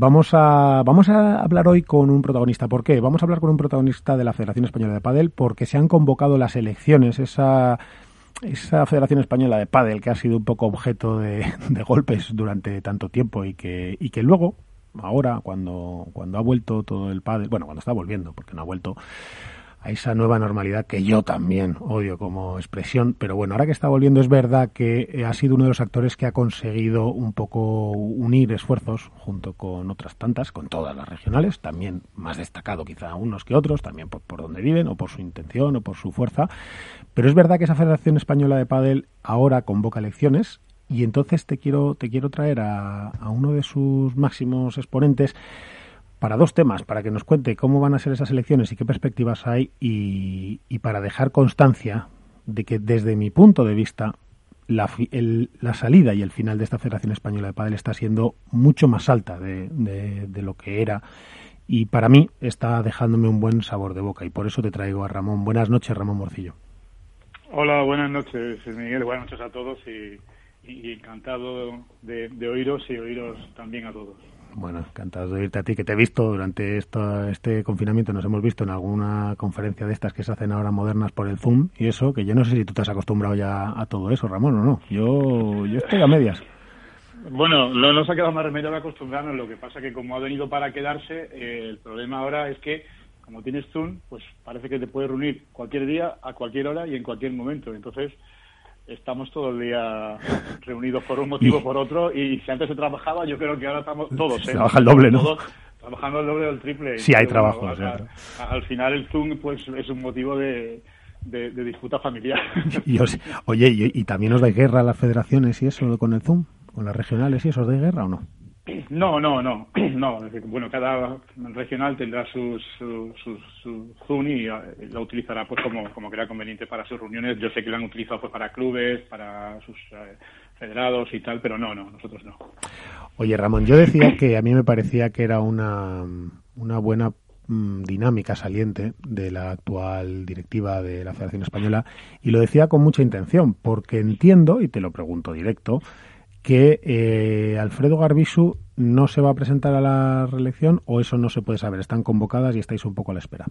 Vamos a, vamos a hablar hoy con un protagonista. ¿Por qué? Vamos a hablar con un protagonista de la Federación Española de Padel porque se han convocado las elecciones, esa, esa Federación Española de Padel que ha sido un poco objeto de, de golpes durante tanto tiempo y que, y que luego, ahora, cuando, cuando ha vuelto todo el pádel, bueno, cuando está volviendo, porque no ha vuelto, a esa nueva normalidad que yo también odio como expresión, pero bueno, ahora que está volviendo es verdad que eh, ha sido uno de los actores que ha conseguido un poco unir esfuerzos junto con otras tantas, con todas las regionales, también más destacado quizá unos que otros, también por, por donde viven o por su intención o por su fuerza, pero es verdad que esa Federación Española de Padel ahora convoca elecciones y entonces te quiero te quiero traer a, a uno de sus máximos exponentes para dos temas, para que nos cuente cómo van a ser esas elecciones y qué perspectivas hay y, para dejar constancia de que desde mi punto de vista la, la, salida y el final de esta Federación Española de Padel está siendo mucho más alta de, de, lo que era y para mí está dejándome un buen sabor de boca y por eso te traigo a Ramón. Buenas noches, Ramón Morcillo. Hola, buenas noches, Miguel. Buenas noches a todos y, encantado de oíros y oíros también a todos. Bueno, encantado de oírte a ti, que te he visto durante esto, este confinamiento, nos hemos visto en alguna conferencia de estas que se hacen ahora modernas por el Zoom y eso, que yo no sé si tú te has acostumbrado ya a todo eso, Ramón, o no. Yo, yo estoy a medias. Bueno, no nos ha quedado más remedio que acostumbrarnos, lo que pasa que como ha venido para quedarse, eh, el problema ahora es que como tienes Zoom, pues parece que te puedes reunir cualquier día, a cualquier hora y en cualquier momento. Entonces, estamos todo el día reunidos por un motivo o por otro y si antes se trabajaba, yo creo que ahora estamos todos. ¿eh? Trabaja el doble, ¿no? trabajando el doble o el triple. Sí, hay trabajo. al final el Zoom pues es un motivo de, de, disputa familiar. Y oye, y, también os da guerra a las federaciones y eso con el Zoom? ¿Con las regionales y eso os da guerra o no? No, no, no, no. Bueno, cada regional tendrá su, su, su, Zoom y eh, lo utilizará pues como, como crea conveniente para sus reuniones. Yo sé que lo han utilizado pues para clubes, para sus eh, federados y tal, pero no, no, nosotros no. Oye, Ramón, yo decía que a mí me parecía que era una, una buena mm, dinámica saliente de la actual directiva de la Federación Española y lo decía con mucha intención, porque entiendo, y te lo pregunto directo, que eh, Alfredo Garbisu no se va a presentar a la reelección o eso no se puede saber. Están convocadas y estáis un poco a la espera.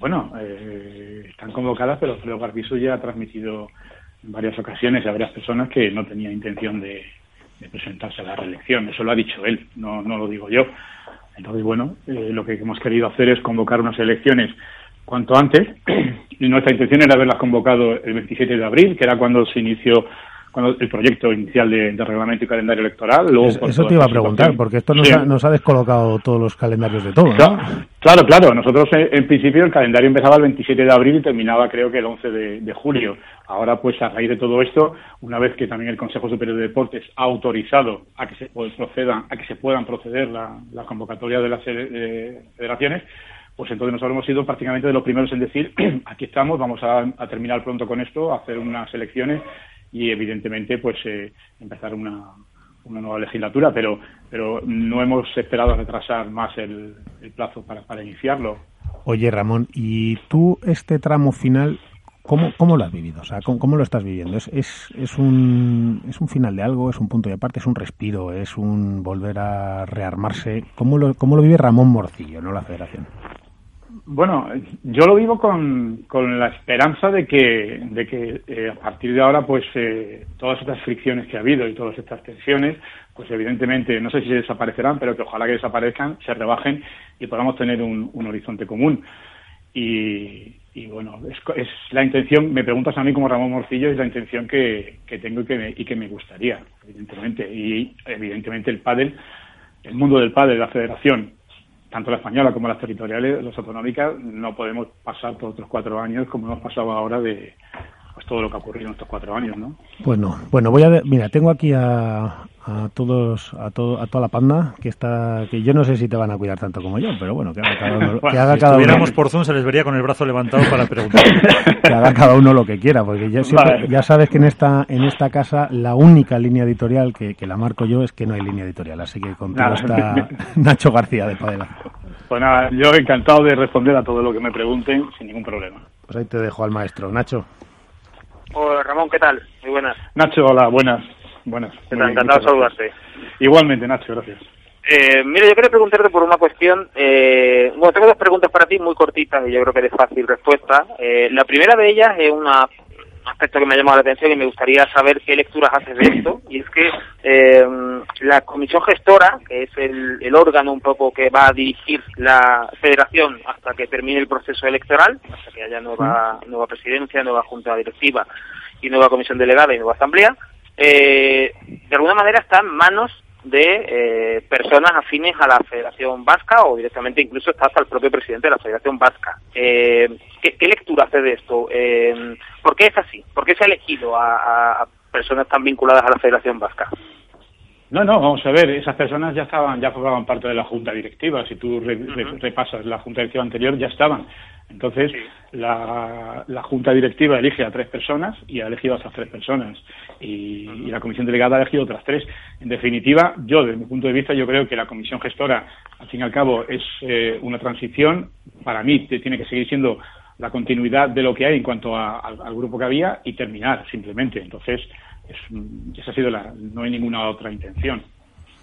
Bueno, eh, están convocadas, pero Alfredo Garbisu ya ha transmitido en varias ocasiones a varias personas que no tenía intención de, presentarse a la reelección. Eso lo ha dicho él, no, lo digo yo. Entonces, bueno, eh, lo que hemos querido hacer es convocar unas elecciones cuanto antes. Y nuestra intención era haberlas convocado el 27 de abril, que era cuando se inició cuando el proyecto inicial de, reglamento y calendario electoral. eso te iba a preguntar, porque esto nos, ha, descolocado todos los calendarios de todo. Claro, claro, Nosotros eh, en, principio el calendario empezaba el 27 de abril y terminaba creo que el 11 de, julio. Ahora, pues a raíz de todo esto, una vez que también el Consejo Superior de Deportes ha autorizado a que se procedan, a que se puedan proceder la, la convocatoria de las eh, federaciones, pues entonces nosotros hemos sido prácticamente de los primeros en decir, aquí estamos, vamos a, a, terminar pronto con esto, a hacer unas elecciones y evidentemente pues eh, empezar una, una nueva legislatura, pero pero no hemos esperado retrasar más el, plazo para, para iniciarlo. Oye Ramón, ¿y tú este tramo final ¿Cómo, ¿Cómo, lo has vivido? O sea, ¿cómo, lo estás viviendo? ¿Es, es, es, un, ¿Es un final de algo? ¿Es un punto de aparte? ¿Es un respiro? ¿Es un volver a rearmarse? ¿Cómo lo, cómo lo vive Ramón Morcillo, no la federación? Bueno, yo lo vivo con, con la esperanza de que, de que eh, a partir de ahora, pues eh, todas estas fricciones que ha habido y todas estas tensiones, pues evidentemente, no sé si desaparecerán, pero que ojalá que desaparezcan, se rebajen y podamos tener un, un horizonte común. Y, y bueno, es, es, la intención, me preguntas a mí como Ramón Morcillo, es la intención que, que tengo y que, me, y que me gustaría, evidentemente. Y evidentemente el pádel, el mundo del pádel, la federación, tanto la española como las territoriales, las autonómicas, no podemos pasar por otros cuatro años como hemos pasado ahora de todo lo que ha ocurrido en estos cuatro años, ¿no? Pues no. Bueno, voy a mira, tengo aquí a, a todos, a todo, a toda la panda que está, que yo no sé si te van a cuidar tanto como yo, pero bueno, que haga cada uno, que haga si cada uno. por Zoom se les vería con el brazo levantado para preguntar. que haga cada uno lo que quiera, porque ya, ya sabes que en esta, en esta casa la única línea editorial que, que la marco yo es que no hay línea editorial, así que contigo está Nacho García de Padela. Pues nada, yo encantado de responder a todo lo que me pregunten sin ningún problema. Pues ahí te dejo al maestro, Nacho. Hola Ramón, ¿qué tal? Muy buenas. Nacho, hola, buenas. Buenas. Encantado de saludarte. Igualmente, Nacho, gracias. Eh, mira, yo quería preguntarte por una cuestión. Eh, bueno, tengo dos preguntas para ti muy cortitas y yo creo que de fácil respuesta. Eh, la primera de ellas es una aspecto que me ha llamado la atención y me gustaría saber qué lecturas haces de esto. Y es que eh, la comisión gestora, que es el, el, órgano un poco que va a dirigir la federación hasta que termine el proceso electoral, hasta que haya nueva, nueva presidencia, nueva junta directiva y nueva comisión delegada y nueva asamblea, eh, de alguna manera está en manos de eh, personas afines a la Federación Vasca o directamente incluso está hasta el propio presidente de la Federación Vasca. Eh, ¿qué, ¿qué, lectura hace de esto? Eh, ¿Por qué es así? ¿Por qué se ha elegido a, a, personas tan vinculadas a la Federación Vasca? No, no, vamos a ver, esas personas ya estaban, ya formaban parte de la junta directiva. Si tú re, uh -huh. repasas la junta directiva anterior, ya estaban. Entonces, sí. la, la, junta directiva elige a tres personas y ha elegido a esas tres personas. Y, uh -huh. y, la comisión delegada ha elegido otras tres. En definitiva, yo, desde mi punto de vista, yo creo que la comisión gestora, al fin y al cabo, es eh, una transición. Para mí, tiene que seguir siendo la continuidad de lo que hay en cuanto a, al, al grupo que había y terminar, simplemente. Entonces, es, esa ha sido la, no hay ninguna otra intención.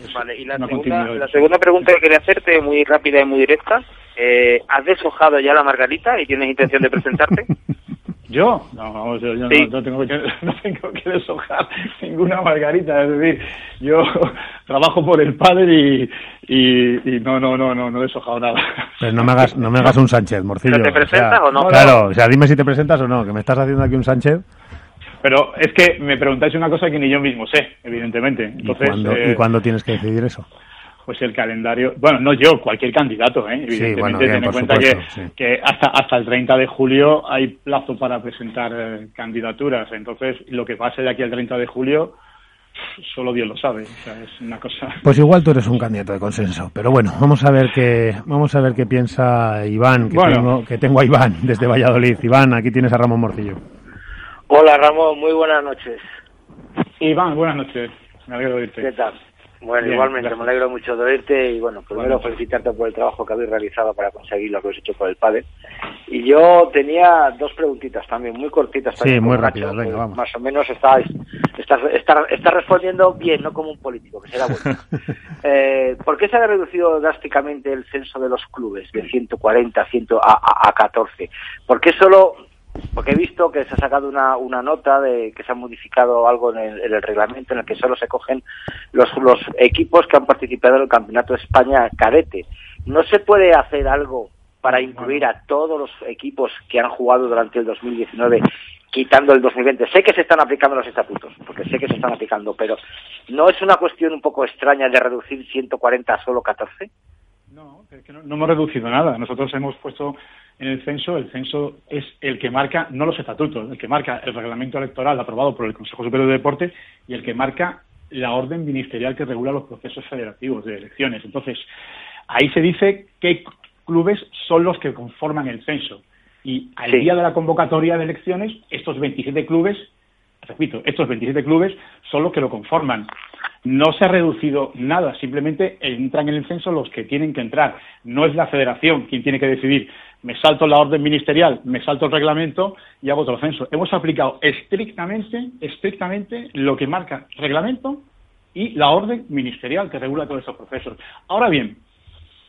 Es vale, y la segunda, la segunda pregunta que quería hacerte, muy rápida y muy directa, eh, ¿has deshojado ya la margarita y tienes intención de presentarte? ¿Yo? No, yo, yo sí. no, no, tengo que, no tengo que deshojar ninguna margarita, es decir, yo trabajo por el padre y, y, y, no, no, no, no, no he deshojado nada. Pero no me hagas, no me hagas un Sánchez, Morcillo. ¿Te presentas o, sea, o no? Claro, o sea, dime si te presentas o no, que me estás haciendo aquí un Sánchez. Pero es que me preguntáis una cosa que ni yo mismo sé, evidentemente. Entonces, ¿Y, cuándo, eh, ¿Y cuándo tienes que decidir eso? Pues el calendario, bueno, no yo, cualquier candidato, ¿eh? evidentemente, sí, bueno, bien, ten en cuenta supuesto, que, sí. que hasta, hasta el 30 de julio hay plazo para presentar eh, candidaturas. Entonces, lo que pase de aquí al 30 de julio, solo Dios lo sabe. O sea, es una cosa. Pues igual tú eres un candidato de consenso, pero bueno, vamos a ver qué, vamos a ver qué piensa Iván, que, Bueno. tengo, que tengo a Iván desde Valladolid. Iván, aquí tienes a Ramón Morcillo. Hola Ramón, muy buenas noches. Iván, buenas noches. Me alegro de oírte. ¿Qué tal? Bueno, Bien, igualmente, gracias. me alegro mucho de oírte y bueno, primero Bueno. felicitarte por el trabajo que habéis realizado para conseguir lo que habéis hecho por el padre. Y yo tenía dos preguntitas también, muy cortitas. Sí, también, muy como rápidas, venga, pues, vamos. Más o menos estás, estás, estás, estás respondiendo bien, no como un político, que será bueno. eh, ¿Por qué se ha reducido drásticamente el censo de los clubes de 140 a, 100 a, a, a 14? ¿Por qué solo porque he visto que se ha sacado una, una nota de que se ha modificado algo en el, en el reglamento en el que solo se cogen los, los equipos que han participado en el Campeonato de España cadete. ¿No se puede hacer algo para incluir a todos los equipos que han jugado durante el 2019 quitando el 2020? Sé que se están aplicando los estatutos, porque sé que se están aplicando, pero ¿no es una cuestión un poco extraña de reducir 140 a solo 14? No, es que no, no hemos reducido nada. Nosotros hemos puesto en el censo, el censo es el que marca, no los estatutos, el que marca el reglamento electoral aprobado por el Consejo Superior de Deporte y el que marca la orden ministerial que regula los procesos federativos de elecciones. Entonces, ahí se dice qué clubes son los que conforman el censo. Y al Sí. día de la convocatoria de elecciones, estos 27 clubes, repito, estos 27 clubes son los que lo conforman. No se ha reducido nada, simplemente entran en el censo los que tienen que entrar. No es la federación quien tiene que decidir. Me salto la orden ministerial, me salto el reglamento y hago otro censo. Hemos aplicado estrictamente, estrictamente lo que marca el reglamento y la orden ministerial que regula todos esos procesos. Ahora bien,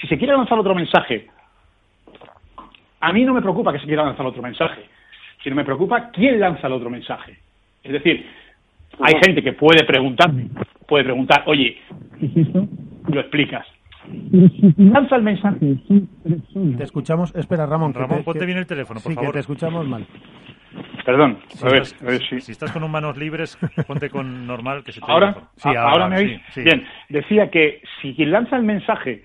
si se quiere lanzar otro mensaje, a mí no me preocupa que se quiera lanzar otro mensaje, sino me preocupa quién lanza el otro mensaje. Es decir, hay gente que puede preguntarme, puede preguntar, oye, lo explicas. Lanza el mensaje. Te escuchamos, espera Ramón. Ramón, te- ponte que- bien el teléfono, por sí, favor. que te escuchamos mal. Perdón, Si a ver, estás, a ver si. si estás con un manos libres, ponte con normal que se te ¿Ahora? Sí, A- ahora, ¿Ahora me oís? sí. Bien, decía que si quien lanza el mensaje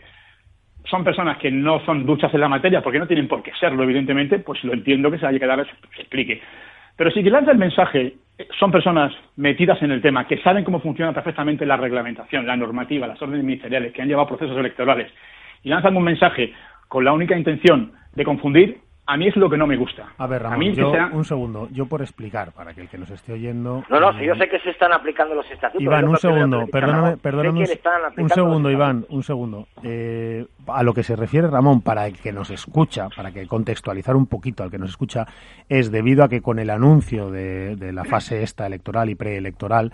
son personas que no son duchas en la materia, porque no tienen por qué serlo, evidentemente, pues lo entiendo que se haya que dar se explique. Pero si quien lanza el mensaje son personas metidas en el tema, que saben cómo funciona perfectamente la reglamentación, la normativa, las órdenes ministeriales, que han llevado procesos electorales, y lanzan un mensaje con la única intención de confundir, a mí es lo que no me gusta. A ver, Ramón, mí que yo, sea- un segundo. Yo por explicar, para que el que nos esté oyendo... No, no, eh, si yo sé que se están aplicando los estatutos. Iván, un segundo, perdóname, ¿no? perdóname un, segundo, Iván, un segundo. Eh, a lo que se refiere Ramón, para el que nos escucha, para que contextualizar un poquito al que nos escucha, es debido a que con el anuncio de, de la fase esta electoral y preelectoral,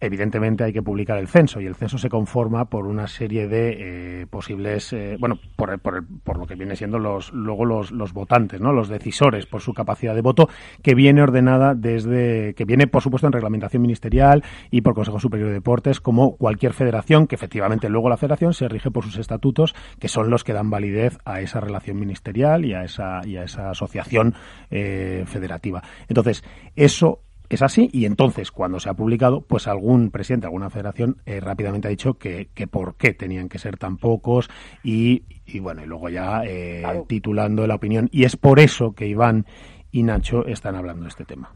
evidentemente hay que publicar el censo y el censo se conforma por una serie de eh, posibles, eh, bueno, por, por, por, lo que viene siendo los luego los, los votantes, ¿no? Los decisores por su capacidad de voto que viene ordenada desde que viene por supuesto en reglamentación ministerial y por Consejo Superior de Deportes como cualquier federación que efectivamente luego la federación se rige por sus estatutos que son los que dan validez a esa relación ministerial y a esa y a esa asociación eh, federativa. Entonces eso es así y entonces cuando se ha publicado pues algún presidente alguna federación eh, rápidamente ha dicho que, que, por qué tenían que ser tan pocos y, y bueno y luego ya eh, claro. titulando la opinión y es por eso que Iván y Nacho están hablando de este tema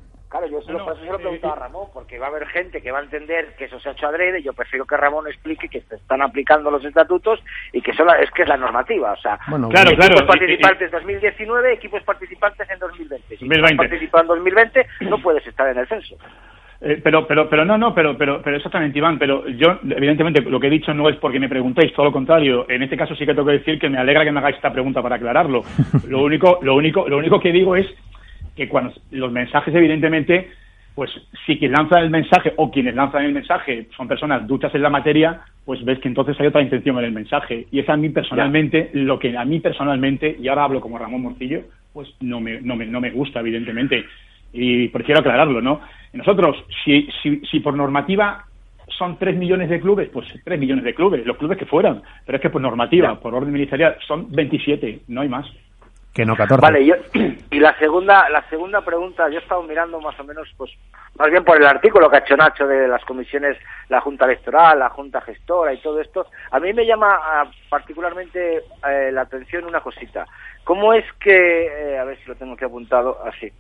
yo se lo, no, se lo preguntaba a Ramón, porque va a haber gente que va a entender que eso se ha hecho adrede. Yo prefiero que Ramón explique que se están aplicando los estatutos y que solo es que es la normativa. O sea, bueno, claro, equipos claro. participantes en 2019, equipos participantes en 2020. Si 2020. participas en 2020, no puedes estar en el censo. Eh, pero, pero, pero no, no, pero, pero, pero exactamente, Iván. Pero yo, evidentemente, lo que he dicho no es porque me preguntéis, todo lo contrario. En este caso sí que tengo que decir que me alegra que me hagáis esta pregunta para aclararlo. Lo único, lo único, lo único que digo es que cuando los mensajes, evidentemente, pues si quien lanza el mensaje o quienes lanzan el mensaje son personas duchas en la materia, pues ves que entonces hay otra intención en el mensaje. Y es a mí personalmente, ya. lo que a mí personalmente, y ahora hablo como Ramón Morcillo, pues no me, no me, no me gusta, evidentemente. Y prefiero aclararlo, ¿no? Nosotros, si, si, si por normativa son 3 millones de clubes, pues 3 millones de clubes, los clubes que fueran. Pero es que por normativa, ya. por orden ministerial, son 27, no hay más que no 14. Vale, yo, y la segunda, la segunda pregunta, yo he estado mirando más o menos, pues, más bien por el artículo que ha hecho Nacho de las comisiones, la Junta Electoral, la Junta Gestora y todo esto. A mí me llama uh, particularmente eh, la atención una cosita. ¿Cómo es que, eh, a ver si lo tengo aquí apuntado así,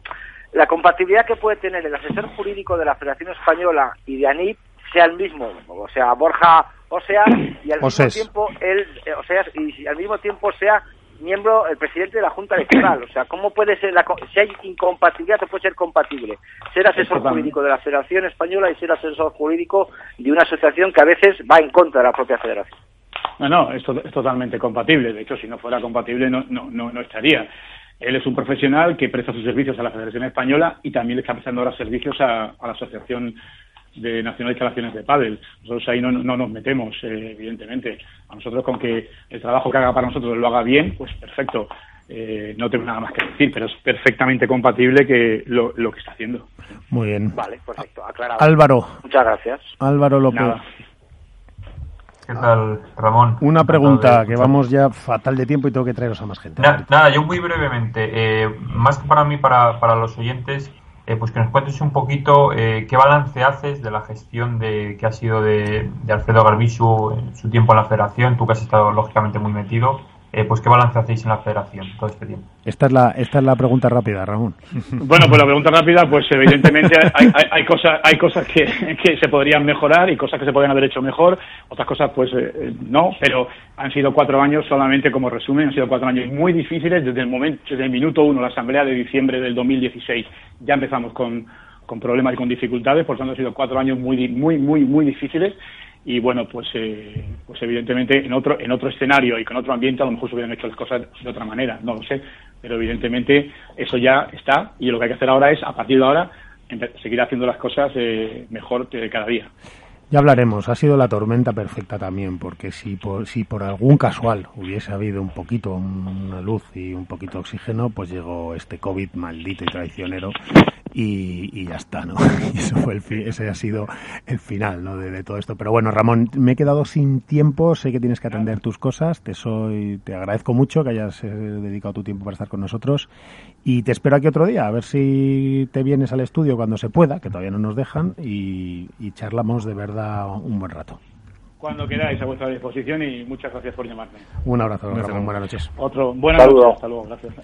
la compatibilidad que puede tener el asesor jurídico de la Federación Española y de ANIP sea el mismo, o sea, Borja Osea, y al mismo tiempo él, eh, o sea, y al mismo tiempo sea miembro, el presidente de la Junta Electoral. O sea, ¿cómo puede ser, la, si hay incompatibilidad, no puede ser compatible ser asesor jurídico de la Federación Española y ser asesor jurídico de una asociación que a veces va en contra de la propia Federación? No, no, es, es totalmente compatible. De hecho, si no fuera compatible, no, no, no, no estaría. Él es un profesional que presta sus servicios a la Federación Española y también le está prestando ahora servicios a, a la Asociación de Nacional de Instalaciones de Pádel. Nosotros ahí no, no nos metemos, eh, evidentemente. A nosotros con que el trabajo que haga para nosotros lo haga bien, pues perfecto. Eh, no tengo nada más que decir, pero es perfectamente compatible que lo, lo que está haciendo. Muy bien. Vale, perfecto. Aclarado. Álvaro. Muchas gracias. Álvaro López. Nada. ¿Qué tal, Ramón? Una pregunta, que vamos ya fatal de tiempo y tengo que traeros a más gente. Nada, nada yo muy brevemente, eh, más que para mí, para, para los oyentes, eh, pues que nos cuentes un poquito eh, qué balance haces de la gestión de que ha sido de, de, Alfredo Garbisu en su tiempo en la federación, tú que has estado lógicamente muy metido, eh, pues qué balance hacéis en la federación todo este tiempo. Esta es la, esta es la pregunta rápida, Ramón. Bueno, pues la pregunta rápida, pues evidentemente hay, hay, hay cosas, hay cosas que, que, se podrían mejorar y cosas que se podrían haber hecho mejor, otras cosas pues eh, no, pero han sido cuatro años solamente como resumen, han sido cuatro años muy difíciles desde el momento, desde el minuto uno, la asamblea de diciembre del 2016, ya empezamos con, con problemas y con dificultades, por tanto han sido cuatro años muy, muy, muy, muy difíciles y bueno pues eh, pues evidentemente en otro en otro escenario y con otro ambiente a lo mejor se hubieran hecho las cosas de otra manera no lo sé. Pero evidentemente eso ya está y lo que hay que hacer ahora es a partir de ahora seguir haciendo las cosas eh, mejor cada día. Ya hablaremos, ha sido la tormenta perfecta también, porque si por, si por algún casual hubiese habido un poquito, una luz y un poquito de oxígeno, pues llegó este COVID maldito y traicionero y, y ya está, ¿no? Y eso fue el fi ese ha sido el final, ¿no? De, de, todo esto. Pero bueno, Ramón, me he quedado sin tiempo, sé que tienes que atender tus cosas, te soy, te agradezco mucho que hayas eh, dedicado tu tiempo para estar con nosotros y te espero aquí otro día, a ver si te vienes al estudio cuando se pueda, que todavía no nos dejan, y, y charlamos de verdad un buen rato. Cuando queráis a vuestra disposición y muchas gracias por llamarme. Un abrazo, Ramón. Buenas noches. Otro, buenas noches. Hasta luego. Gracias.